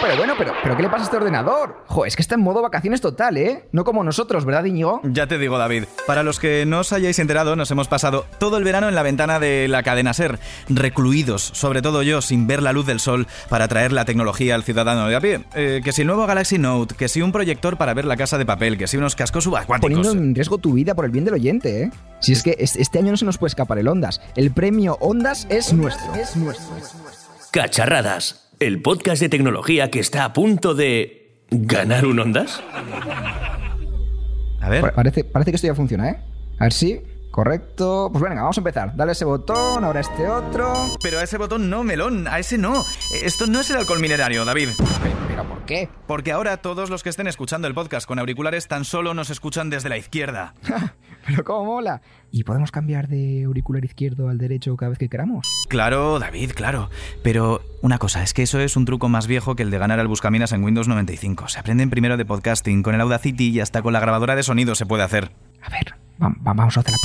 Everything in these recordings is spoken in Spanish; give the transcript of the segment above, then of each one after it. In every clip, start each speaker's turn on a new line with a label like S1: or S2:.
S1: Pero bueno, pero pero, ¿qué le pasa a este ordenador? Jo, es que está en modo vacaciones total, ¿eh? No como nosotros, ¿verdad, Íñigo?
S2: Ya te digo, David. Para los que no os hayáis enterado, nos hemos pasado todo el verano en la ventana de la cadena Ser, recluidos, sobre todo yo, sin ver la luz del sol, para traer la tecnología al ciudadano de a pie. Eh, que si el nuevo Galaxy Note, que si un proyector para ver la casa de papel, que si unos cascos subacuáticos.
S1: Poniendo en riesgo tu vida por el bien del oyente, ¿eh? Si es que es- este año no se nos puede escapar el Ondas. El premio Ondas es nuestro. Es nuestro.
S3: Cacharradas. El podcast de tecnología que está a punto de... ¿Ganar un Ondas?
S2: A ver.
S1: Pa- Parece, parece que esto ya funciona, ¿eh? A ver si. Correcto. Pues venga, vamos a empezar. Dale ese botón, ahora este otro.
S2: Pero a ese botón no, melón, a ese no. Esto no es el alcohol minerario, David.
S1: Pero, pero ¿por qué?
S2: Porque ahora todos los que estén escuchando el podcast con auriculares tan solo nos escuchan desde la izquierda.
S1: Pero cómo mola. ¿Y podemos cambiar de auricular izquierdo al derecho cada vez que queramos?
S2: Claro, David, claro. Pero una cosa, es que eso es un truco más viejo que el de ganar al Buscaminas en Windows 95. Se aprenden primero de podcasting, con el Audacity y hasta con la grabadora de sonido se puede hacer.
S1: A ver, va- va- vamos a hacer la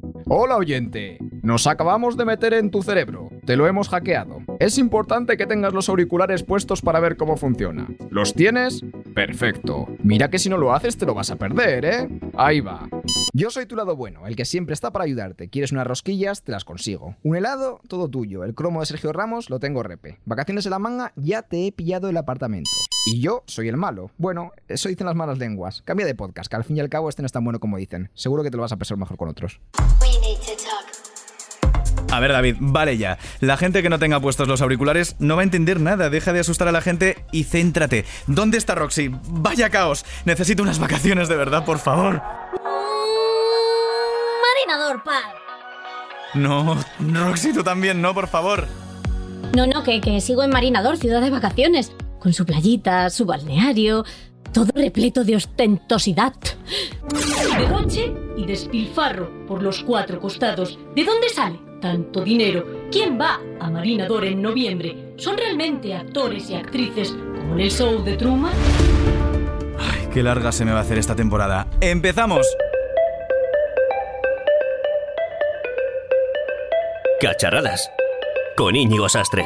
S1: prueba. Hola oyente, nos acabamos de meter en tu cerebro. Te lo hemos hackeado. Es importante que tengas los auriculares puestos para ver cómo funciona. ¿Los tienes? Perfecto. Mira que si no lo haces te lo vas a perder, ¿eh? Ahí va. Yo soy tu lado bueno, el que siempre está para ayudarte. ¿Quieres unas rosquillas? Te las consigo. Un helado, todo tuyo. El cromo de Sergio Ramos lo tengo repe. Vacaciones en la manga, ya te he pillado el apartamento. Y yo soy el malo. Bueno, eso dicen las malas lenguas. Cambia de podcast, que al fin y al cabo este no es tan bueno como dicen. Seguro que te lo vas a pasar mejor con otros.
S2: A ver, David, vale ya. La gente que no tenga puestos los auriculares no va a entender nada. Deja de asustar a la gente y céntrate. ¿Dónde está Roxy? Vaya caos. Necesito unas vacaciones de verdad, por favor.
S4: Marinador, pal.
S2: No, Roxy, tú también, no, por favor.
S5: No, no, que, que sigo en Marinador, ciudad de vacaciones, con su playita, su balneario, todo repleto de ostentosidad.
S6: Derroche y despilfarro por los cuatro costados. ¿De dónde sale tanto dinero? ¿Quién va a Marinador en noviembre? ¿Son realmente actores y actrices como en el show de Truman?
S2: Ay, qué larga se me va a hacer esta temporada. ¡Empezamos!
S3: Cacharradas. Con Íñigo Sastre.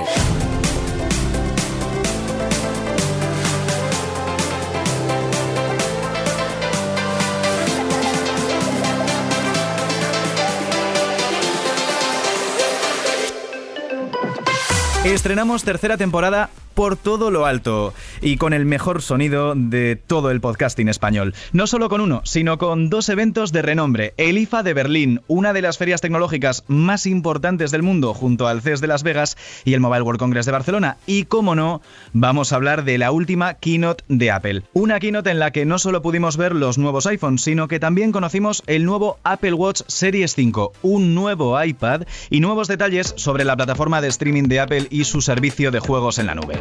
S2: Estrenamos tercera temporada por todo lo alto y con el mejor sonido de todo el podcasting español. No solo con uno, sino con dos eventos de renombre. El IFA de Berlín, una de las ferias tecnológicas más importantes del mundo junto al CES de Las Vegas y el Mobile World Congress de Barcelona. Y como no, vamos a hablar de la última keynote de Apple. Una keynote en la que no solo pudimos ver los nuevos iPhones, sino que también conocimos el nuevo Apple Watch Series 5, un nuevo iPad y nuevos detalles sobre la plataforma de streaming de Apple y su servicio de juegos en la nube.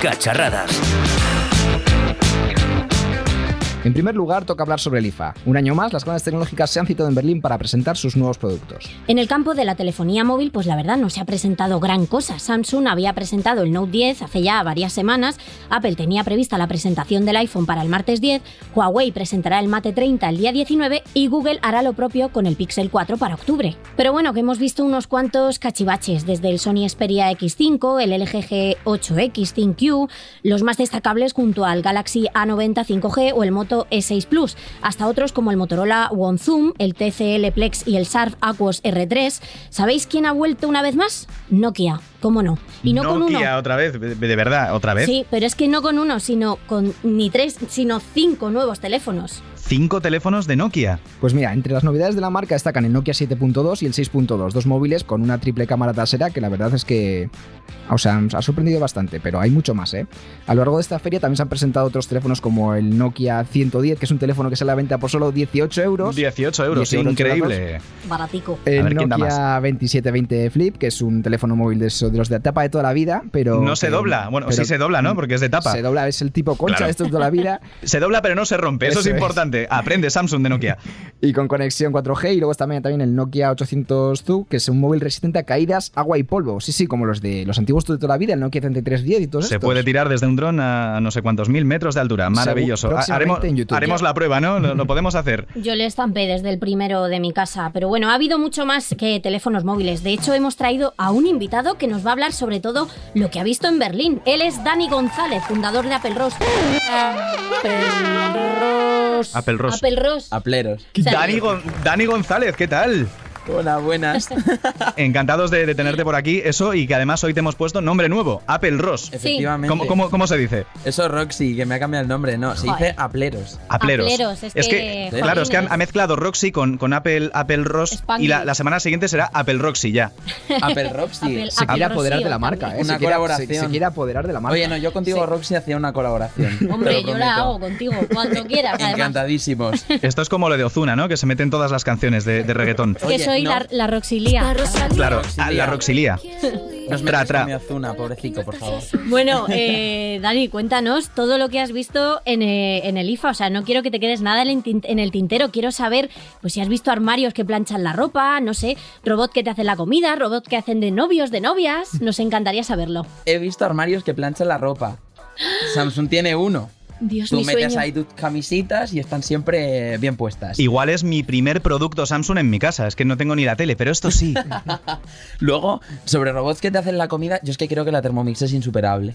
S3: Cacharradas. collapse.
S1: En primer lugar, toca hablar sobre el IFA. Un año más, las grandes tecnológicas se han citado en Berlín para presentar sus nuevos productos.
S5: En el campo de la telefonía móvil, pues la verdad no se ha presentado gran cosa. Samsung había presentado el Note 10 hace ya varias semanas, Apple tenía prevista la presentación del iPhone para el martes 10, Huawei presentará el Mate 30 el día 19 y Google hará lo propio con el Pixel 4 para octubre. Pero bueno, que hemos visto unos cuantos cachivaches, desde el Sony Xperia X5, el LG G8X ThinQ, los más destacables junto al Galaxy A90 5G o el Moto E6 Plus, hasta otros como el Motorola One Zoom, el TCL Plex y el Sharp Aquos R3. ¿Sabéis quién ha vuelto una vez más? Nokia, cómo no. Y no con uno.
S2: Nokia otra vez, de verdad, otra vez.
S5: Sí, pero es que no con uno, sino con ni tres, sino cinco nuevos teléfonos.
S2: Cinco teléfonos de Nokia.
S1: Pues mira, entre las novedades de la marca destacan el Nokia 7.2 y el 6.2, dos móviles con una triple cámara trasera que la verdad es que o sea, ha sorprendido bastante, pero hay mucho más, ¿eh? A lo largo de esta feria también se han presentado otros teléfonos como el Nokia 110, que es un teléfono que sale a la venta por solo 18 euros.
S2: 18 euros,
S1: 18
S2: increíble.
S5: Baratico.
S1: El
S2: A ver quién da
S1: Nokia 2720 Flip, que es un teléfono móvil de, de los de tapa de toda la vida, pero...
S2: No se
S1: que-
S2: dobla. Bueno,
S1: pero-
S2: sí se dobla, ¿no? Porque es de tapa.
S1: Se dobla, es el tipo concha,
S2: Claro.
S1: esto es de toda la vida.
S2: Se dobla pero no se rompe, eso
S1: Eso
S2: es
S1: es.
S2: importante. Aprende, aprende Samsung de Nokia.
S7: Y con conexión 4G y luego también, también el Nokia 800 Zu, que es un móvil resistente a caídas, agua y polvo. Sí, sí, como los de los antiguos de toda la vida, el Nokia 3310 y todo eso.
S2: Se puede tirar desde un dron a no sé cuántos mil metros de altura. Maravilloso. Haremos, haremos la prueba, ¿no? Lo, lo podemos hacer.
S5: Yo le estampé desde el primero de mi casa, pero bueno, ha habido mucho más que teléfonos móviles. De hecho, hemos traído a un invitado que nos va a hablar sobre todo lo que ha visto en Berlín. Él es Dani González, fundador de Apple Ross.
S2: Apple Ross.
S5: Apple Ross.
S8: Apleros.
S2: Dani, Gon- Dani González, ¿qué tal?
S8: Hola, buenas.
S2: Encantados de, de tenerte por aquí. Eso, y que además hoy te hemos puesto nombre nuevo, Apple Ross.
S8: Efectivamente.
S2: ¿Cómo, cómo, cómo se dice?
S8: Eso es Roxy, que me ha cambiado el nombre. No, se
S5: Joder.
S8: dice Apleros.
S2: Apleros.
S5: Apleros, es que,
S2: claro, es que ha,
S5: jolines.
S2: ha mezclado Roxy con, con Apple, Apple Ross y la, la semana siguiente será Apple Roxy ya.
S8: Apple Roxy.
S5: Apple-
S7: Se quiere
S5: Apple
S7: apoderar de la marca, ¿eh?
S8: Una
S7: se quiere,
S8: colaboración.
S7: Se, se quiere apoderar de la marca.
S8: Oye, no, yo contigo, Roxy, hacía una colaboración.
S5: Hombre, yo la hago contigo, cuando quieras.
S8: Encantadísimos.
S2: Esto es como lo de Ozuna, ¿no? Que se meten todas las canciones de, de reggaetón.
S8: Oye,
S5: soy
S8: no.
S5: la, la Roxilía.
S2: Claro, la Roxilía.
S8: Nos
S2: Tra, tra.
S8: mi Ozuna, pobrecito, por favor.
S5: Bueno, eh, Dani, cuéntanos todo lo que has visto en, eh, en el IFA. O sea, no quiero que te quedes nada en el, tin- en el tintero. Quiero saber pues si has visto armarios que planchan la ropa, no sé, robot que te hacen la comida, robot que hacen de novios, de novias. Nos encantaría saberlo.
S8: He visto armarios que planchan la ropa. Samsung tiene uno.
S5: Dios,
S8: Tú
S5: mi
S8: metes
S5: sueño.
S8: ahí tus camisitas y están siempre bien puestas.
S2: Igual es mi primer producto Samsung en mi casa. Es que no tengo ni la tele, pero esto sí.
S8: Luego, sobre robots que te hacen la comida, yo es que creo que la Thermomix es insuperable.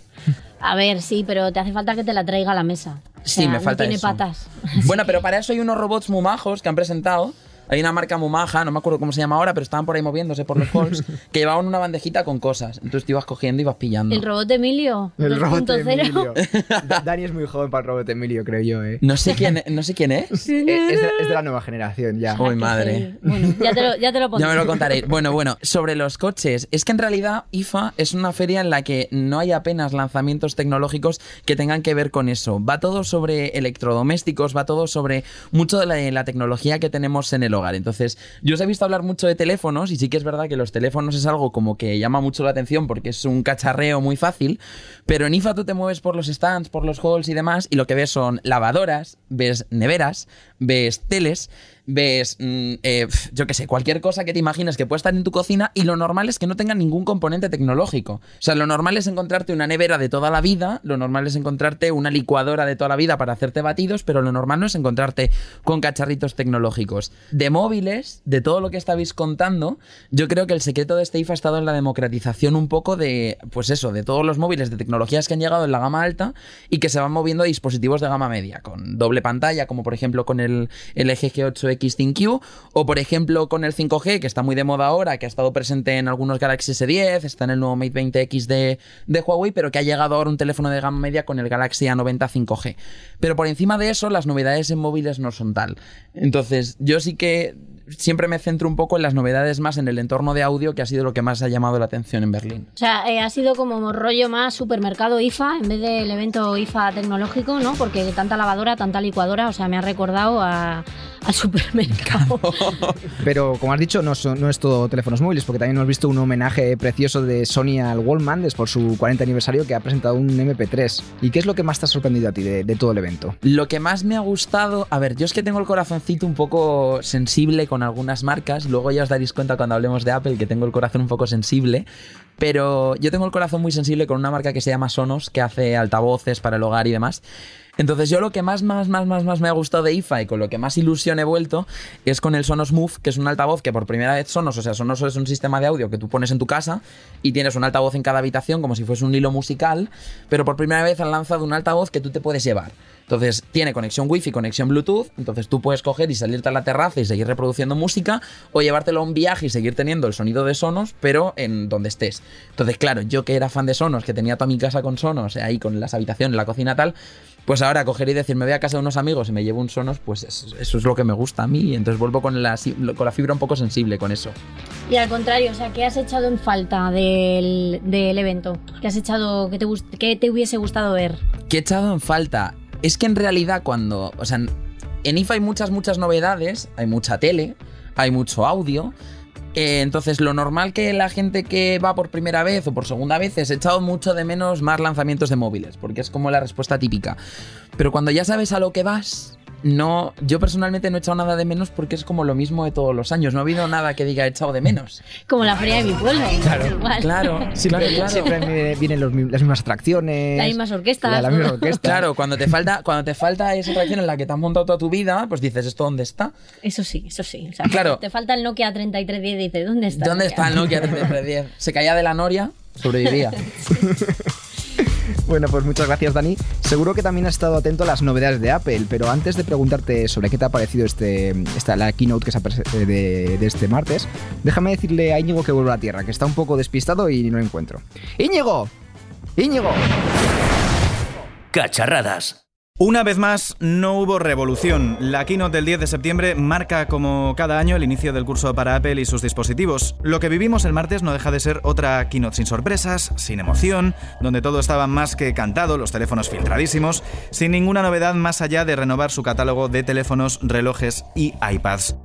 S5: A ver, sí, pero te hace falta que te la traiga a la mesa. O
S8: Sí, me falta
S5: No tiene
S8: eso.
S5: patas.
S8: Bueno, pero para eso hay unos robots muy majos que han presentado. Hay una marca muy maja, no me acuerdo cómo se llama ahora, pero estaban por ahí moviéndose por los halls, que llevaban una bandejita con cosas. Entonces te ibas cogiendo y ibas pillando.
S5: El robot de Emilio.
S7: El robot de
S5: 2.0.
S7: Emilio. Da- Dani es muy joven para el robot de Emilio, creo yo, ¿eh?
S8: No sé quién, no sé quién es.
S7: Eh, Es de, es de la nueva generación ya.
S8: Uy,
S5: Que
S8: madre.
S5: sí. Bueno, ya te lo, ya te lo pondré.
S8: Ya me lo contaréis. Bueno, bueno, sobre los coches. Es que en realidad IFA es una feria en la que no hay apenas lanzamientos tecnológicos que tengan que ver con eso. Va todo sobre electrodomésticos, va todo sobre mucho de la, de la tecnología que tenemos en el hogar. Entonces, yo os he visto hablar mucho de teléfonos y sí que es verdad que los teléfonos es algo como que llama mucho la atención porque es un cacharreo muy fácil, pero en IFA tú te mueves por los stands, por los halls y demás y lo que ves son lavadoras, ves neveras, ves teles, ves, mm, eh, yo qué sé, cualquier cosa que te imagines que puede estar en tu cocina y lo normal es que no tenga ningún componente tecnológico. O sea, lo normal es encontrarte una nevera de toda la vida, lo normal es encontrarte una licuadora de toda la vida para hacerte batidos, pero lo normal no es encontrarte con cacharritos tecnológicos. De móviles, de todo lo que estabais contando, yo creo que el secreto de este IFA ha estado en la democratización un poco de, pues eso, de todos los móviles de tecnologías que han llegado en la gama alta y que se van moviendo a dispositivos de gama media, con doble pantalla, como por ejemplo con el, el LG G8 X ThinQ, o por ejemplo con el 5G, que está muy de moda ahora, que ha estado presente en algunos Galaxy S10, está en el nuevo Mate 20X de, de Huawei, pero que ha llegado ahora un teléfono de gama media con el Galaxy A90 5G. Pero por encima de eso, las novedades en móviles no son tal. Entonces, yo sí que siempre me centro un poco en las novedades más en el entorno de audio, que ha sido lo que más ha llamado la atención en Berlín.
S5: O sea, eh, ha sido como rollo más supermercado IFA en vez del evento IFA tecnológico, ¿no? Porque tanta lavadora, tanta licuadora, o sea, me ha recordado a, al supermercado.
S7: Pero como has dicho, no, no es todo teléfonos móviles, porque también hemos visto un homenaje precioso de Sony al Wallman por su 40 aniversario que ha presentado un MP3. ¿Y qué es lo que más te ha sorprendido a ti de, de todo el evento?
S8: Lo que más me ha gustado, a ver, yo es que tengo el corazoncito un poco sensible con algunas marcas, luego ya os daréis cuenta cuando hablemos de Apple que tengo el corazón un poco sensible, pero yo tengo el corazón muy sensible con una marca que se llama Sonos, que hace altavoces para el hogar y demás. Entonces yo lo que más, más, más, más, más me ha gustado de IFA y con lo que más ilusión he vuelto es con el Sonos Move, que es un altavoz que por primera vez Sonos, o sea, Sonos es un sistema de audio que tú pones en tu casa y tienes un altavoz en cada habitación como si fuese un hilo musical, pero por primera vez han lanzado un altavoz que tú te puedes llevar. Entonces tiene conexión Wi-Fi, conexión Bluetooth, entonces tú puedes coger y salirte a la terraza y seguir reproduciendo música o llevártelo a un viaje y seguir teniendo el sonido de Sonos, pero en donde estés. Entonces, claro, yo que era fan de Sonos, que tenía toda mi casa con Sonos, ahí con las habitaciones, la cocina tal, pues ahora coger y decir, me voy a casa de unos amigos y me llevo un Sonos, pues eso, eso es lo que me gusta a mí, y entonces vuelvo con la, con la fibra un poco sensible con eso.
S5: y al contrario, o sea, ¿qué has echado en falta del, del evento? ¿Qué has echado, que te, qué te hubiese gustado ver?
S8: que he echado en falta es que en realidad cuando, o sea, en IFA hay muchas, muchas novedades, hay mucha tele, hay mucho audio. Eh, entonces, lo normal que la gente que va por primera vez o por segunda vez es echado mucho de menos más lanzamientos de móviles, porque es como la respuesta típica. Pero cuando ya sabes a lo que vas, no, yo personalmente no he echado nada de menos porque es como lo mismo de todos los años. No ha habido nada que diga he echado de menos.
S5: Como la feria de mi pueblo.
S8: Claro, claro,
S1: Siempre,
S8: claro,
S1: siempre viene- vienen los las mismas atracciones.
S5: Las mismas orquestas,
S1: La, misma orquesta.
S8: Claro, cuando te falta, cuando te falta esa atracción en la que te has montado toda tu vida, pues dices, ¿esto dónde está?
S5: Eso sí, eso sí. O sea,
S8: Claro.
S5: Te falta el Nokia 3310 y dices, ¿dónde está?
S8: ¿Dónde está el Nokia 3310? Se caía de la noria, sobrevivía.
S1: Bueno, pues muchas gracias, Dani. Seguro que también has estado atento a las novedades de Apple, pero antes de preguntarte sobre qué te ha parecido este, esta, la keynote que se ha eh, de, de este martes, déjame decirle a Íñigo que vuelva a la Tierra, que está un poco despistado y no lo encuentro. ¡Íñigo! ¡Íñigo!
S3: Cacharradas.
S2: Una vez más, no hubo revolución. La keynote del 10 de septiembre marca como cada año el inicio del curso para Apple y sus dispositivos. Lo que vivimos el martes no deja de ser otra keynote sin sorpresas, sin emoción, donde todo estaba más que cantado, los teléfonos filtradísimos, sin ninguna novedad más allá de renovar su catálogo de teléfonos, relojes y iPads.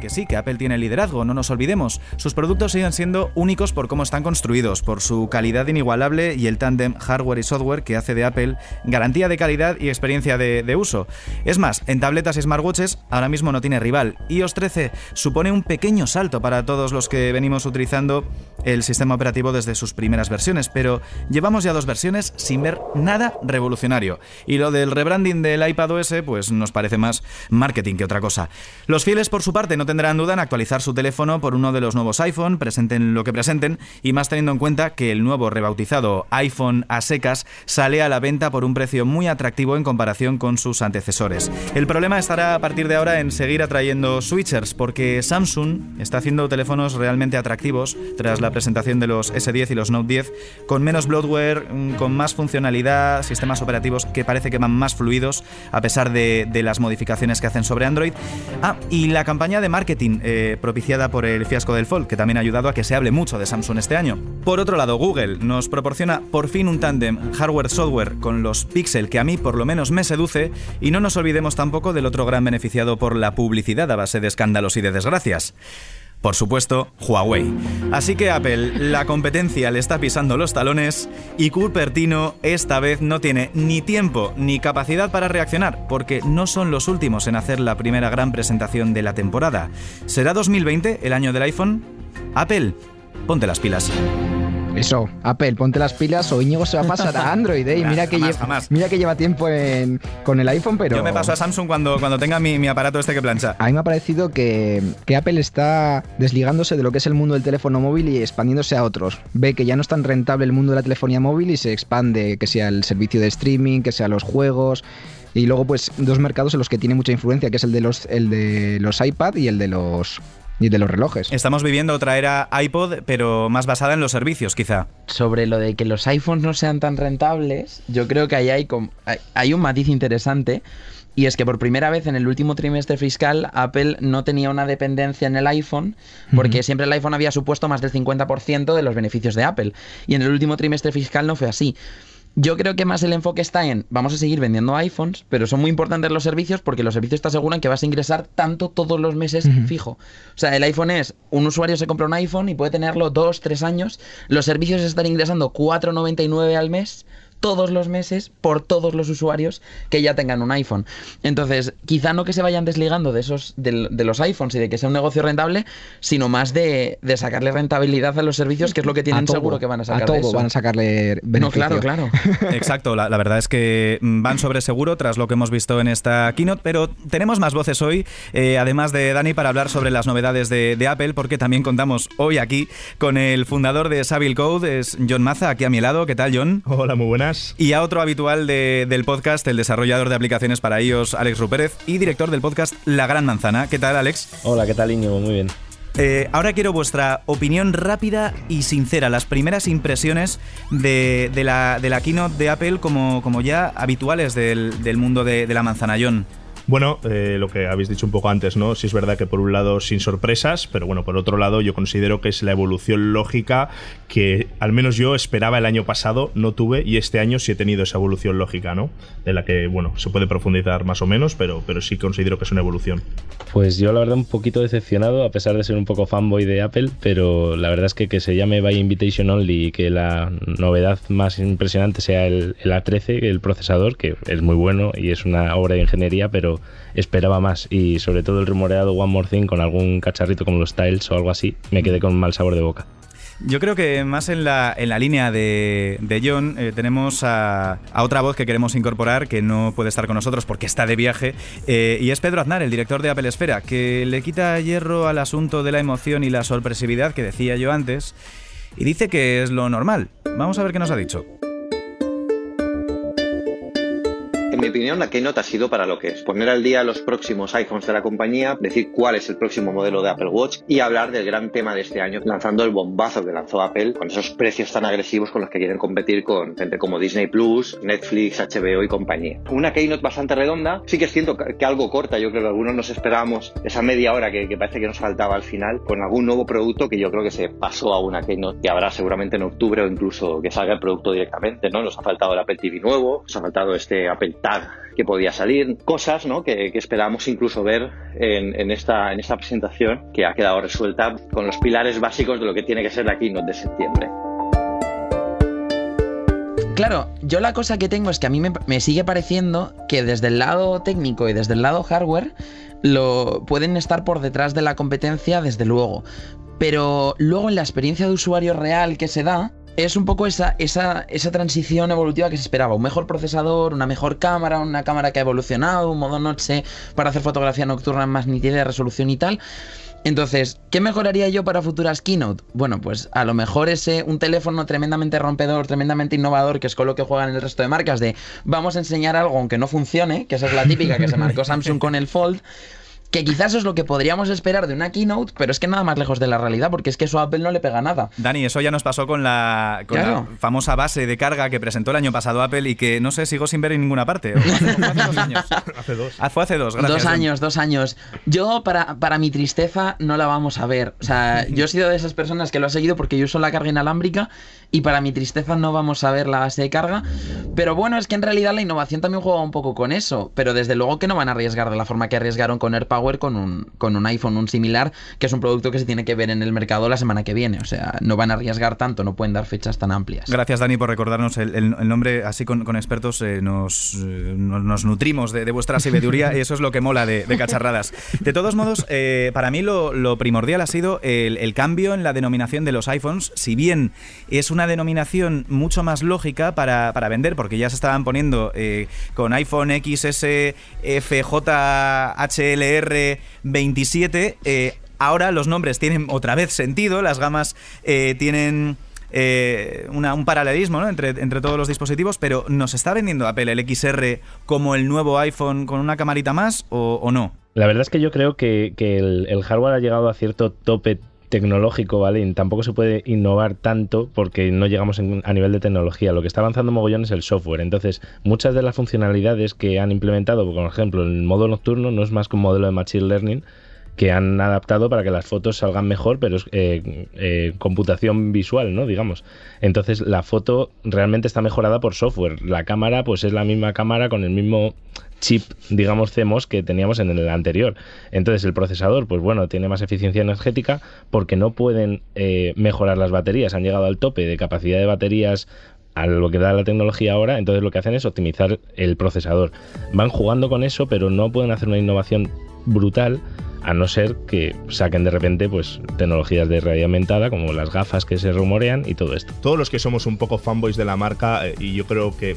S2: Que sí, que Apple tiene liderazgo, no nos olvidemos. Sus productos siguen siendo únicos por cómo están construidos, por su calidad inigualable y el tándem hardware y software que hace de Apple garantía de calidad y experiencia de, uso. Es más, en tabletas y smartwatches ahora mismo no tiene rival. iOS 13 supone un pequeño salto para todos los que venimos utilizando el sistema operativo desde sus primeras versiones, pero llevamos ya dos versiones sin ver nada revolucionario. Y lo del rebranding del iPadOS pues nos parece más marketing que otra cosa. Los fieles por su parte no tendrán duda en actualizar su teléfono por uno de los nuevos iPhone, presenten lo que presenten, y más teniendo en cuenta que el nuevo rebautizado iPhone a secas sale a la venta por un precio muy atractivo en comparación con sus antecesores. El problema estará a partir de ahora en seguir atrayendo switchers, porque Samsung está haciendo teléfonos realmente atractivos tras la presentación de los S10 y los Note 10, con menos bloatware, mm, con más funcionalidad, sistemas operativos que parece que van más fluidos, a pesar de, de las modificaciones que hacen sobre Android. Ah, y la campaña de marketing eh, propiciada por el fiasco del Fold, que también ha ayudado a que se hable mucho de Samsung este año. Por otro lado, Google nos proporciona por fin un tándem hardware-software con los Pixel que a mí por lo menos me seduce, y no nos olvidemos tampoco del otro gran beneficiado por la publicidad a base de escándalos y de desgracias. Por supuesto, Huawei. Así que Apple, la competencia le está pisando los talones y Cupertino esta vez no tiene ni tiempo ni capacidad para reaccionar, porque no son los últimos en hacer la primera gran presentación de la temporada. ¿Será 2020 el año del iPhone? Apple, ponte las pilas.
S1: Eso, Apple, ponte las pilas o Íñigo se va a pasar a Android, ¿eh? Y mira, que
S2: jamás,
S1: lle-
S2: jamás.
S1: mira que lleva tiempo en- con el iPhone, pero...
S2: Yo me paso a Samsung cuando, cuando tenga mi, mi aparato este que plancha.
S1: A mí me ha parecido que, que Apple está desligándose de lo que es el mundo del teléfono móvil y expandiéndose a otros. Ve que ya no es tan rentable el mundo de la telefonía móvil y se expande, que sea el servicio de streaming, que sea los juegos. Y luego, pues, dos mercados en los que tiene mucha influencia, que es el de los, el de los iPad y el de los, y el de los relojes.
S2: Estamos viviendo otra era iPod, pero más basada en los servicios, quizá.
S8: Sobre lo de que los iPhones no sean tan rentables, yo creo que ahí hay, com- hay- hay un matiz interesante. Y es que por primera vez en el último trimestre fiscal Apple no tenía una dependencia en el iPhone, porque siempre el iPhone había supuesto más del 50% de los beneficios de Apple. Y en el último trimestre fiscal no fue así. Yo creo que más el enfoque está en vamos a seguir vendiendo iPhones, pero son muy importantes los servicios porque los servicios te aseguran que vas a ingresar tanto todos los meses fijo. O sea, el iPhone es, un usuario se compra un iPhone y puede tenerlo dos, tres años, los servicios están ingresando 4,99 al mes todos los meses por todos los usuarios que ya tengan un iPhone. Entonces, quizá no que se vayan desligando de esos de, de los iPhones y de que sea un negocio rentable, sino más de, de sacarle rentabilidad a los servicios, que es lo que tienen
S1: todo,
S8: seguro que van a sacar
S1: A todo
S8: de eso.
S1: van a sacarle beneficio.
S8: No, claro, claro.
S2: Exacto, la, la verdad es que mm, van sobre seguro tras lo que hemos visto en esta keynote, pero tenemos más voces hoy, eh, además de Dani, para hablar sobre las novedades de, de Apple, porque también contamos hoy aquí con el fundador de Savile Code, es John Maza, aquí a mi lado. ¿Qué tal, John?
S9: Hola, muy buenas.
S2: Y a otro habitual de- del podcast, el desarrollador de aplicaciones para iOS, Alex Rupérez, y director del podcast La Gran Manzana. ¿Qué tal, Alex?
S9: Hola, ¿qué tal, Íñigo? Muy bien.
S2: Eh, ahora quiero vuestra opinión rápida y sincera, las primeras impresiones de, de la, de la keynote de Apple como, como ya habituales del, del mundo de, de la manzana, John.
S9: Bueno, eh, lo que habéis dicho un poco antes, ¿no? Sí es verdad que por un lado sin sorpresas, pero bueno, por otro lado yo considero que es la evolución lógica que al menos yo esperaba el año pasado, no tuve, y este año sí he tenido esa evolución lógica, ¿no? De la que, bueno, se puede profundizar más o menos, pero, pero sí considero que es una evolución.
S10: Pues yo la verdad un poquito decepcionado, a pesar de ser un poco fanboy de Apple, pero la verdad es que que se llame By Invitation Only y que la novedad más impresionante sea el, el A13, el procesador, que es muy bueno y es una obra de ingeniería, pero esperaba más. Y sobre todo el rumoreado One More Thing con algún cacharrito como los Tiles o algo así, me quedé con mal sabor de boca.
S2: Yo creo que más en la, en la línea de, de John eh, tenemos a, a, otra voz que queremos incorporar que no puede estar con nosotros porque está de viaje eh, y es Pedro Aznar, el director de Apple Esfera, que le quita hierro al asunto de la emoción y la sorpresividad que decía yo antes y dice que es lo normal. Vamos a ver qué nos ha dicho.
S11: En mi opinión, la Keynote ha sido para lo que es. Poner al día los próximos iPhones de la compañía, decir cuál es el próximo modelo de Apple Watch y hablar del gran tema de este año, lanzando el bombazo que lanzó Apple con esos precios tan agresivos con los que quieren competir con gente como Disney Plus, Netflix, HBO y compañía. Una Keynote bastante redonda, sí que siento que algo corta, yo creo que algunos nos esperábamos esa media hora que, que parece que nos faltaba al final, con algún nuevo producto que yo creo que se pasó a una Keynote que habrá seguramente en octubre o incluso que salga el producto directamente, ¿no? Nos ha faltado el Apple TV nuevo, nos ha faltado este Apple Que podía salir, cosas ¿no? que, que esperábamos incluso ver en, en, esta, en esta presentación que ha quedado resuelta con los pilares básicos de lo que tiene que ser la keynote de septiembre.
S8: Claro, yo la cosa que tengo es que a mí me, me, sigue pareciendo que desde el lado técnico y desde el lado hardware lo pueden estar por detrás de la competencia desde luego. Pero luego en la experiencia de usuario real que se da, es un poco esa, esa, esa, transición evolutiva que se esperaba. Un mejor procesador, una mejor cámara, una cámara que ha evolucionado, un modo noche para hacer fotografía nocturna más nitidez, resolución y tal. Entonces, ¿qué mejoraría yo para futuras keynote? Bueno, pues a lo mejor ese un teléfono tremendamente rompedor, tremendamente innovador, que es con lo que juegan el resto de marcas, de vamos a enseñar algo aunque no funcione, que esa es la típica que se marcó Samsung con el Fold que quizás es lo que podríamos esperar de una keynote, pero es que nada más lejos de la realidad, porque es que eso a Apple no le pega nada.
S2: Dani, eso ya nos pasó con, la, con claro. la famosa base de carga que presentó el año pasado Apple y que no sé, sigo sin ver en ninguna parte. Fue hace, dos años.
S9: hace dos.
S2: Ah, fue hace dos, gracias.
S8: Dos años, dos años. Yo, para, para mi tristeza, no la vamos a ver. O sea, yo he sido de esas personas que lo ha seguido porque yo uso la carga inalámbrica y para mi tristeza no vamos a ver la base de carga. Pero bueno, es que en realidad la innovación también juega un poco con eso. Pero desde luego que no van a arriesgar de la forma que arriesgaron con AirPower con un, con un iPhone, un similar, que es un producto que se tiene que ver en el mercado la semana que viene. O sea, no van a arriesgar tanto, no pueden dar fechas tan amplias.
S2: Gracias, Dani, por recordarnos el, nombre. Así con, con expertos eh, nos, eh, nos, nutrimos de, vuestra sabiduría y eso es lo que mola de, cacharradas. De todos modos, eh, para mí lo, lo, primordial ha sido el, cambio en la denominación de los iPhones. Si bien es una denominación mucho más lógica para, para vender, porque ya se estaban poniendo con iPhone XS FJHLR 27, eh, ahora los nombres tienen otra vez sentido, las gamas eh, tienen... Eh, un paralelismo entre, entre, todos los dispositivos, pero ¿nos está vendiendo Apple el XR como el nuevo iPhone con una camarita más o, no?
S10: La verdad es que yo creo que, que el, el, hardware ha llegado a cierto tope tecnológico, ¿vale? Tampoco se puede innovar tanto porque no llegamos a nivel de tecnología. Lo que está avanzando mogollón es el software. Entonces, muchas de las funcionalidades que han implementado, por ejemplo, el modo nocturno no es más que un modelo de Machine Learning que han adaptado para que las fotos salgan mejor, pero es eh, eh, computación visual, ¿no? Digamos. Entonces la foto realmente está mejorada por software. La cámara, pues es la misma cámara con el mismo chip, digamos, que teníamos en el anterior. Entonces el procesador, pues bueno, tiene más eficiencia energética porque no pueden eh, mejorar las baterías. Han llegado al tope de capacidad de baterías a lo que da la tecnología ahora, entonces lo que hacen es optimizar el procesador. Van jugando con eso, pero no pueden hacer una innovación brutal a no ser que saquen de repente pues tecnologías de realidad aumentada como las gafas que se rumorean y todo esto.
S9: Todos los que somos un poco fanboys de la marca eh, y yo creo que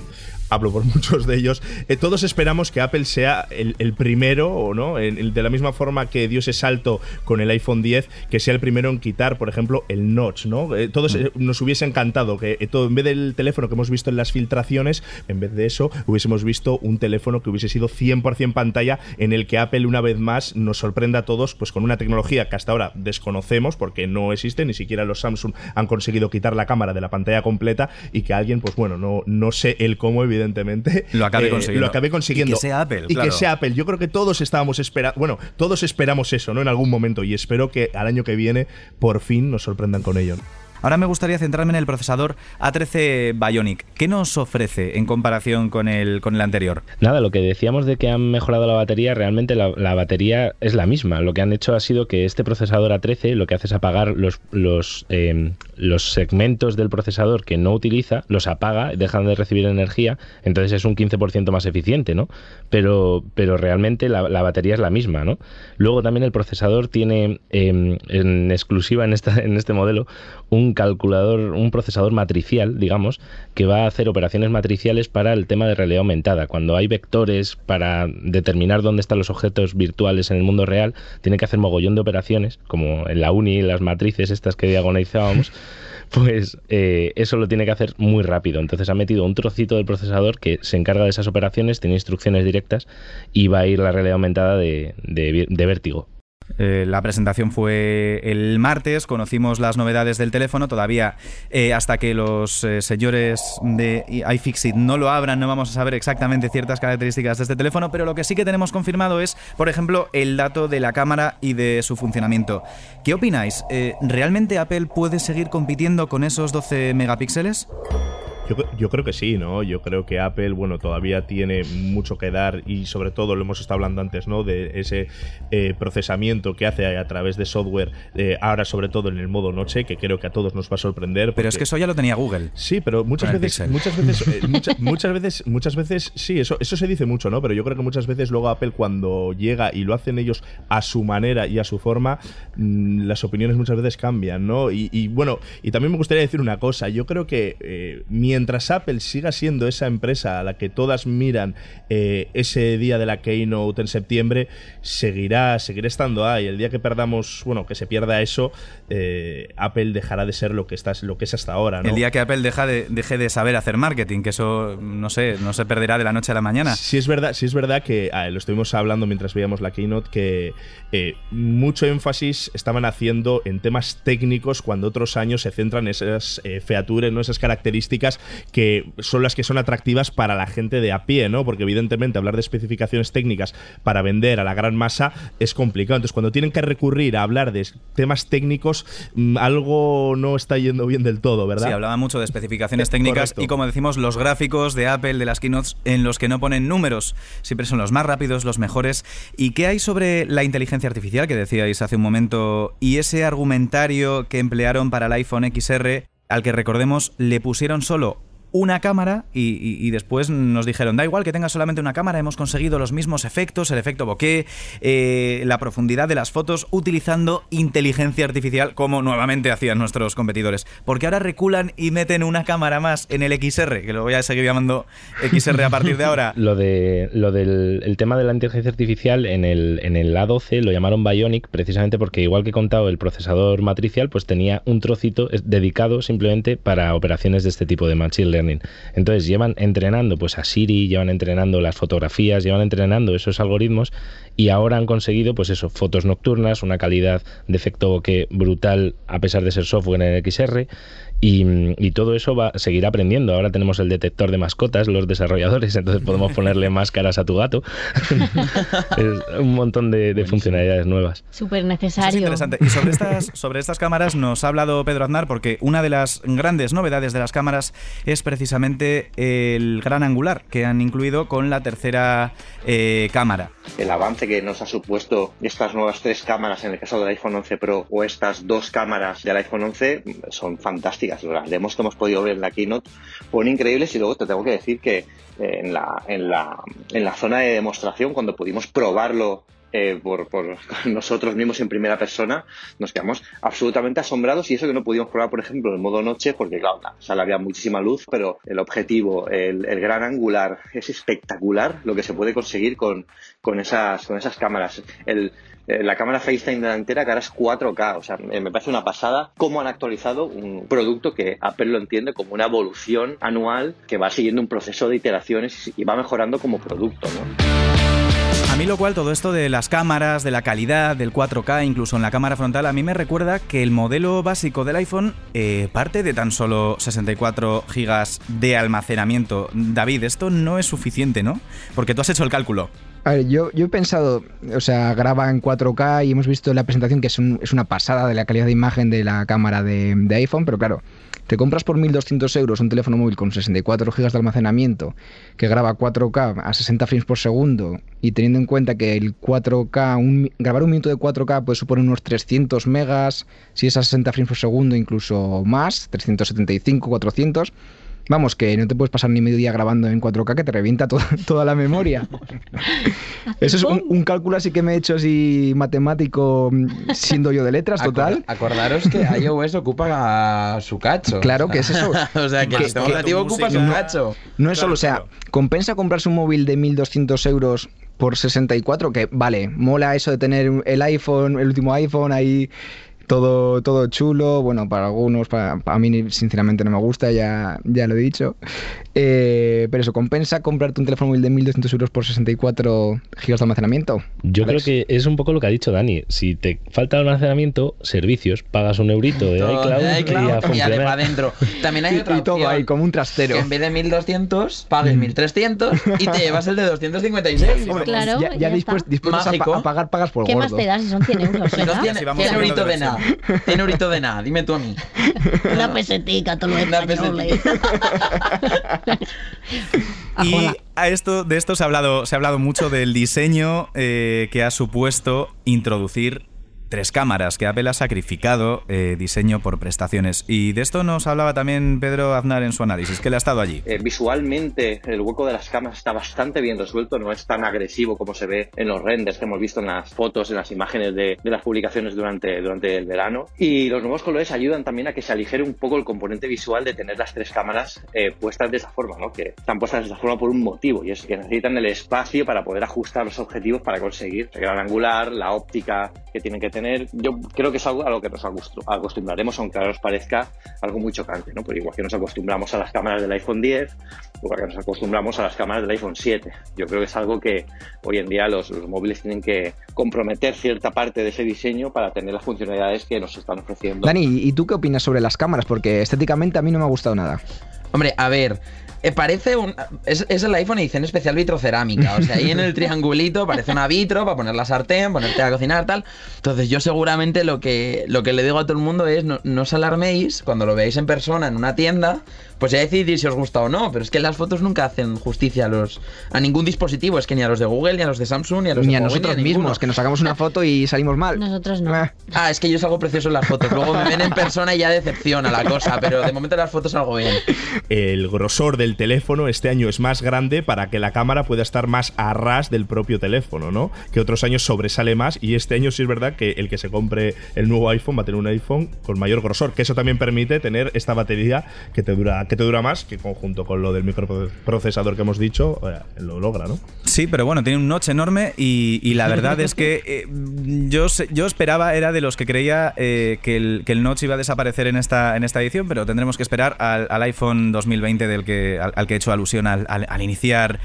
S9: hablo por muchos de ellos, eh, todos esperamos que Apple sea el, el primero, o no, el, de la misma forma que dio ese salto con el iPhone 10, que sea el primero en quitar, por ejemplo, el notch, ¿no? Eh, todos eh, nos hubiese encantado que todo, en vez del teléfono que hemos visto en las filtraciones, en vez de eso, hubiésemos visto un teléfono que hubiese sido 100% pantalla, en el que Apple una vez más nos sorprenda a todos, pues con una tecnología que hasta ahora desconocemos, porque no existe, ni siquiera los Samsung han conseguido quitar la cámara de la pantalla completa, y que alguien, pues bueno, no, no sé el cómo, evidentemente evidentemente
S2: lo acabe, consiguiendo.
S9: lo acabe consiguiendo.
S2: Y que sea Apple.
S9: Y
S2: claro.
S9: que sea Apple. Yo creo que todos estábamos esperando, bueno, todos esperamos eso, ¿no? En algún momento y espero que al año que viene por fin nos sorprendan con ello.
S2: Ahora me gustaría centrarme en el procesador A13 Bionic. ¿Qué nos ofrece en comparación con el, con el anterior?
S10: Nada, lo que decíamos de que han mejorado la batería, realmente la, batería es la misma. Lo que han hecho ha sido que este procesador A13 lo que hace es apagar los, los, em, los segmentos del procesador que no utiliza, los apaga, dejan de recibir energía, entonces es un 15% más eficiente, ¿no? Pero, pero realmente la, batería es la misma, ¿no? Luego también el procesador tiene em, en exclusiva en, esta, en este modelo un calculador, un procesador matricial, digamos, que va a hacer operaciones matriciales para el tema de realidad aumentada. Cuando hay vectores para determinar dónde están los objetos virtuales en el mundo real, tiene que hacer mogollón de operaciones, como en la uni, las matrices estas que diagonalizábamos. pues eh, eso lo tiene que hacer muy rápido. Entonces ha metido un trocito del procesador que se encarga de esas operaciones, tiene instrucciones directas y va a ir la realidad aumentada de vértigo.
S2: Eh, la presentación fue el martes, conocimos las novedades del teléfono, todavía eh, hasta que los eh, señores de iFixit no lo abran no vamos a saber exactamente ciertas características de este teléfono, pero lo que sí que tenemos confirmado es, por ejemplo, el dato de la cámara y de su funcionamiento. ¿Qué opináis? ¿Realmente Apple puede seguir compitiendo con esos 12 megapíxeles?
S9: Yo, creo que sí, ¿no? Yo creo que Apple, bueno, todavía tiene mucho que dar y sobre todo lo hemos estado hablando antes, ¿no? De ese eh, procesamiento que hace a través de software, eh, ahora sobre todo en el modo noche, que creo que a todos nos va a sorprender.
S2: Pero es que eso ya lo tenía Google.
S9: Sí, pero muchas veces, muchas veces, eh, muchas veces, muchas veces, sí, eso, eso se dice mucho, ¿no? Pero yo creo que muchas veces luego Apple cuando llega y lo hacen ellos a su manera y a su forma, mm, las opiniones muchas veces cambian, ¿no? Y, bueno, y también me gustaría decir una cosa. Yo creo que mientras mientras Apple siga siendo esa empresa a la que todas miran eh, ese día de la Keynote en septiembre, seguirá, seguirá estando ahí. El día que perdamos, bueno, que se pierda eso, eh, Apple dejará de ser lo que, está, lo que es hasta ahora.
S2: El día que Apple deja de, deje de saber hacer marketing, que eso, no sé, no se perderá de la noche a la mañana.
S9: Sí es verdad, sí es verdad que ah, lo estuvimos hablando mientras veíamos la Keynote, que eh, mucho énfasis estaban haciendo en temas técnicos cuando otros años se centran en esas featuras, ¿no? esas características que son las que son atractivas para la gente de a pie, ¿no? Porque evidentemente hablar de especificaciones técnicas para vender a la gran masa es complicado. Entonces, cuando tienen que recurrir a hablar de temas técnicos, mm, algo no está yendo bien del todo, ¿verdad?
S2: Sí, hablaba mucho de especificaciones técnicas y como decimos, los gráficos de Apple, de las keynotes, en los que no ponen números, siempre son los más rápidos, los mejores. ¿Y qué hay sobre la inteligencia artificial que decíais hace un momento y ese argumentario que emplearon para el iPhone XR? Al que recordemos le pusieron solo una cámara y, después nos dijeron, da igual que tenga solamente una cámara, hemos conseguido los mismos efectos, el efecto bokeh, eh, la profundidad de las fotos utilizando inteligencia artificial como nuevamente hacían nuestros competidores. Porque ahora reculan y meten una cámara más en el XR, que lo voy a seguir llamando XR a partir de ahora.
S10: lo, de, lo del el tema de la inteligencia artificial en el, en el A12 lo llamaron Bionic precisamente porque igual que he contado el procesador matricial pues tenía un trocito dedicado simplemente para operaciones de este tipo de machine entonces llevan entrenando pues a Siri, llevan entrenando las fotografías, llevan entrenando esos algoritmos y ahora han conseguido pues eso, fotos nocturnas, una calidad de efecto que brutal a pesar de ser software en el XR y, todo eso va a seguir aprendiendo. Ahora tenemos el detector de mascotas, los desarrolladores, entonces podemos ponerle máscaras a tu gato. es un montón de, funcionalidades nuevas.
S5: Súper necesario.
S2: interesante. Y sobre estas, sobre estas cámaras nos ha hablado Pedro Aznar porque una de las grandes novedades de las cámaras es precisamente el gran angular que han incluido con la tercera eh, cámara.
S11: El avance que nos ha supuesto estas nuevas tres cámaras en el caso del iPhone 11 Pro o estas dos cámaras del iPhone 11 son fantásticas las demos que hemos podido ver en la keynote fueron increíbles y luego te tengo que decir que eh, en la, la, la zona de demostración, cuando pudimos probarlo eh, por, nosotros mismos en primera persona, nos quedamos absolutamente asombrados y eso que no pudimos probar, por ejemplo, en modo noche, porque claro, o sea, había muchísima luz, pero el objetivo, el, el, gran angular, es espectacular lo que se puede conseguir con, esas, cámaras. El, la cámara FaceTime delantera que ahora es 4K. O sea, me parece una pasada cómo han actualizado un producto que Apple lo entiende como una evolución anual que va siguiendo un proceso de iteraciones y va mejorando como producto,
S2: A mí lo cual todo esto de las cámaras, de la calidad, del 4K, incluso en la cámara frontal, a mí me recuerda que el modelo básico del iPhone eh, parte de tan solo 64 GB de almacenamiento. David, esto no es suficiente, ¿no? Porque tú has hecho el cálculo.
S1: A ver, yo, yo he pensado, o sea, graba en 4K y hemos visto en la presentación que es, un- es una pasada de la calidad de imagen de la cámara de, de iPhone, pero claro, te compras por 1.200 euros un teléfono móvil con 64 GB de almacenamiento que graba 4K a 60 frames por segundo y teniendo en cuenta que el 4K, un grabar un minuto de 4K puede suponer unos 300 megas, si es a 60 frames por segundo incluso más, 375, 400. Vamos, que no te puedes pasar ni medio día grabando en 4K que te revienta toda, toda la memoria. Eso es un, un cálculo así que me he hecho así matemático, mm, siendo yo de letras, total.
S8: Acordaros que iOS ocupa su cacho.
S1: Claro que es eso.
S8: o sea, que el sistema operativo ocupa su
S1: no,
S8: cacho.
S1: no es solo, o sea, compensa comprarse un móvil de 1200 euros por 64, que vale, mola eso de tener el iPhone, el último iPhone ahí todo, todo chulo, bueno, para algunos, para, para mí sinceramente no me gusta, ya, ya lo he dicho. Eh, pero eso, ¿compensa comprarte un teléfono móvil de 1200 euros por 64 gigas de almacenamiento?
S10: Yo
S1: Alex.
S10: creo que es un poco lo que ha dicho Dani. Si te falta almacenamiento, servicios, pagas un eurito de iCloud,
S8: de iCloud y para adentro. También hay
S1: Y-
S8: otra
S1: y todo ahí, como un trastero.
S8: Que en vez de 1200, pagues 1300 y te llevas el de 256.
S1: Hombre,
S5: Claro,
S1: ya,
S5: ya
S1: ya dispuestos, a, a pagar, pagas por
S5: ¿Qué
S1: gordo.
S5: más te das si son 100 euros?
S8: No
S5: ¿verdad?
S8: tiene,
S2: vamos
S8: tiene
S2: a
S8: eurito de
S2: precio.
S8: Nada. Tiene eurito de nada. Dime tú a mí.
S5: Una pesetica, todos los
S8: Una
S5: españoles.
S2: Y a esto, de esto se ha hablado, se ha hablado mucho del diseño eh, que ha supuesto introducir tres cámaras, que Apple ha sacrificado eh, diseño por prestaciones. Y de esto nos hablaba también Pedro Aznar en su análisis, que le ha estado allí.
S11: Eh, visualmente el hueco de las cámaras está bastante bien resuelto, no es tan agresivo como se ve en los renders que hemos visto en las fotos, en las imágenes de, las publicaciones durante, durante el verano. Y los nuevos colores ayudan también a que se aligere un poco el componente visual de tener las tres cámaras eh, puestas de esa forma, ¿no? que están puestas de esa forma por un motivo y es que necesitan el espacio para poder ajustar los objetivos para conseguir el gran angular, la óptica que tienen que tener. Yo creo que es algo a lo que nos acostu- acostumbraremos, aunque ahora os parezca algo muy chocante, ¿no? Pero igual que nos acostumbramos a las cámaras del iPhone 10, igual que nos acostumbramos a las cámaras del iPhone 7. Yo creo que es algo que hoy en día los, los móviles tienen que comprometer cierta parte de ese diseño para tener las funcionalidades que nos están ofreciendo.
S1: Dani, ¿y tú qué opinas sobre las cámaras? Porque estéticamente a mí no me ha gustado nada.
S8: Hombre, a ver. Eh, parece un. Es, es el iPhone edición especial vitrocerámica. O sea, ahí en el triangulito parece una vitro para poner la sartén, ponerte a cocinar, tal. Entonces, yo seguramente lo que, lo que le digo a todo el mundo es: no, no os alarméis cuando lo veáis en persona en una tienda. Pues ya decidís si os gusta o no. Pero es que las fotos nunca hacen justicia a los a ningún dispositivo. Es que ni a los de Google, ni a los de Samsung, ni a los
S1: Ni
S8: de
S1: a
S8: Huawei,
S1: nosotros
S8: ni a ninguno.
S1: mismos, que nos sacamos una foto y salimos mal.
S5: Nosotros no.
S1: Ah,
S8: Ah, es que yo salgo precioso en las fotos. Luego me ven en persona y ya decepciona la cosa. Pero de momento en las fotos salgo bien.
S9: El grosor del teléfono este año es más grande para que la cámara pueda estar más a ras del propio teléfono, ¿no? Que otros años sobresale más y este año sí es verdad que el que se compre el nuevo iPhone va a tener un iPhone con mayor grosor, que eso también permite tener esta batería que te dura que te dura más, que conjunto con lo del microprocesador que hemos dicho, eh, lo logra, ¿no?
S2: Sí, pero bueno, tiene un notch enorme y, la verdad es que eh, yo, yo esperaba, era de los que creía eh, que, el, que el notch iba a desaparecer en esta, en esta edición, pero tendremos que esperar al, al iPhone 2020 del que, al, que he hecho alusión al, al- iniciar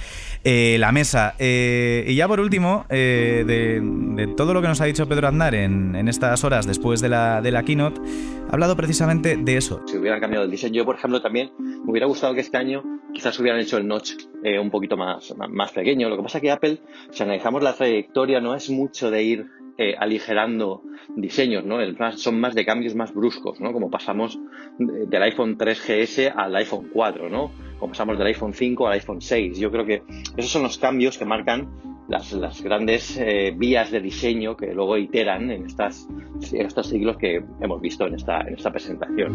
S2: eh, la mesa. Eh, y ya por último, eh, de, todo lo que nos ha dicho Pedro Aznar en, en estas horas después de la, de la keynote, ha hablado precisamente de eso.
S11: si hubieran cambiado el diseño. Yo, por ejemplo, también me hubiera gustado que este año quizás hubieran hecho el notch eh, un poquito más, más- pequeño. Lo que pasa es que Apple, si analizamos la trayectoria, no es mucho de ir eh, aligerando diseños, ¿no? El son más de cambios más bruscos, ¿no? Como pasamos de- del iPhone 3GS al iPhone 4, ¿no? Como pasamos del iPhone 5 al iPhone 6. Yo creo que esos son los cambios que marcan las, las grandes eh, vías de diseño que luego iteran en, estas, en estos siglos que hemos visto en esta, en esta presentación.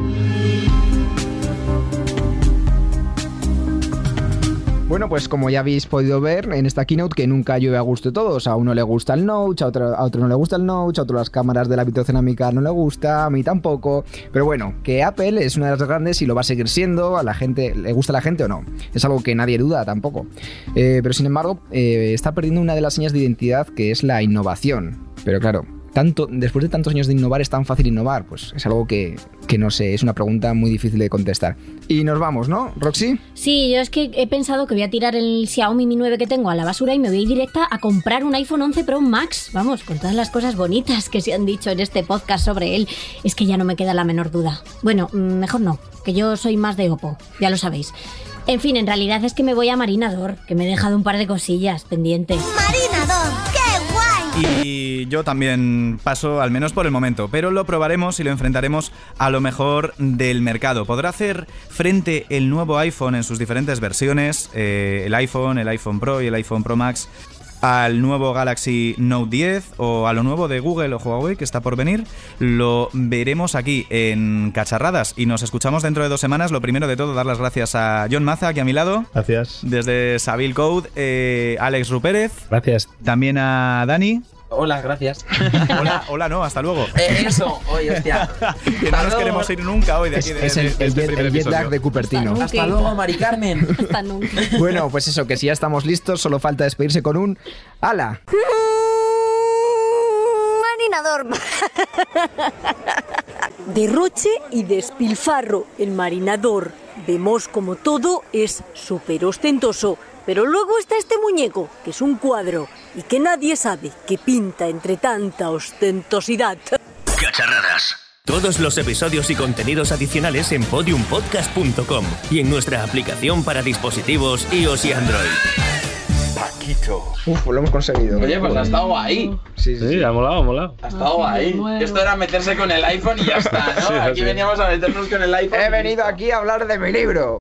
S1: Bueno, pues como ya habéis podido ver en esta keynote que nunca llueve a gusto de todos. A uno le gusta el Notch, a otro, no le gusta el Notch, a otro las cámaras de la vitrocerámica no le gusta, a mí tampoco. Pero bueno, que Apple es una de las grandes y lo va a seguir siendo, a la gente, ¿le gusta a la gente o no? Es algo que nadie duda tampoco. Eh, pero sin embargo, eh, está perdiendo una de las señas de identidad que es la innovación. Pero claro, tanto, después de tantos años de innovar, ¿es tan fácil innovar? Pues es algo que, que no sé, es una pregunta muy difícil de contestar. Y nos vamos, ¿no, Roxy?
S5: Sí, yo es que he pensado que voy a tirar el Xiaomi Mi 9 que tengo a la basura y me voy a ir directa a comprar un iPhone 11 Pro Max. Vamos, con todas las cosas bonitas que se han dicho en este podcast sobre él, es que ya no me queda la menor duda. Bueno, mm, mejor no, que yo soy más de Oppo, ya lo sabéis. En fin, en realidad es que me voy a Marinador, que me he dejado un par de cosillas pendientes.
S4: Marinador.
S2: Y yo también paso, al menos por el momento, pero lo probaremos y lo enfrentaremos a lo mejor del mercado. Podrá hacer frente el nuevo iPhone en sus diferentes versiones, eh, el iPhone, el iPhone Pro y el iPhone Pro Max al nuevo Galaxy Note 10 o a lo nuevo de Google o Huawei que está por venir, lo veremos aquí en Cacharradas y nos escuchamos dentro de dos semanas. Lo primero de todo, dar las gracias a John Maza, aquí a mi lado.
S9: Gracias.
S2: Desde Sabil Code, eh, Alex Rupérez.
S10: Gracias.
S2: También a Dani.
S8: Hola, gracias.
S2: Hola, hola, no, hasta luego.
S8: Eh, eso, oye, hostia.
S2: que no nos queremos ir nunca hoy de aquí.
S1: Es,
S2: de,
S1: es el,
S2: de- de
S1: el
S2: este
S1: jet,
S2: primer
S1: el jet
S2: episodio.
S1: lag de Cupertino.
S8: Hasta luego, Mari Carmen.
S5: Hasta nunca.
S1: Bueno, pues eso, que si ya estamos listos, solo falta despedirse con un ¡Hala!
S4: Marinador.
S6: Derroche y despilfarro. El marinador. Vemos como todo es súper ostentoso. Pero luego está este muñeco, que es un cuadro, y que nadie sabe qué pinta entre tanta ostentosidad.
S3: Cacharradas. Todos los episodios y contenidos adicionales en podiumpodcast.com y en nuestra aplicación para dispositivos iOS y Android.
S1: Uf, lo hemos conseguido.
S8: Oye, pues ha estado ahí.
S1: Sí, sí,
S10: Sí, ha molado, ha molado.
S8: Ha estado ahí. Esto era meterse con el iPhone y ya está, ¿no?
S10: Sí,
S8: Aquí
S10: sí.
S8: veníamos a meternos con el iPhone.
S1: He venido aquí a hablar de mi libro.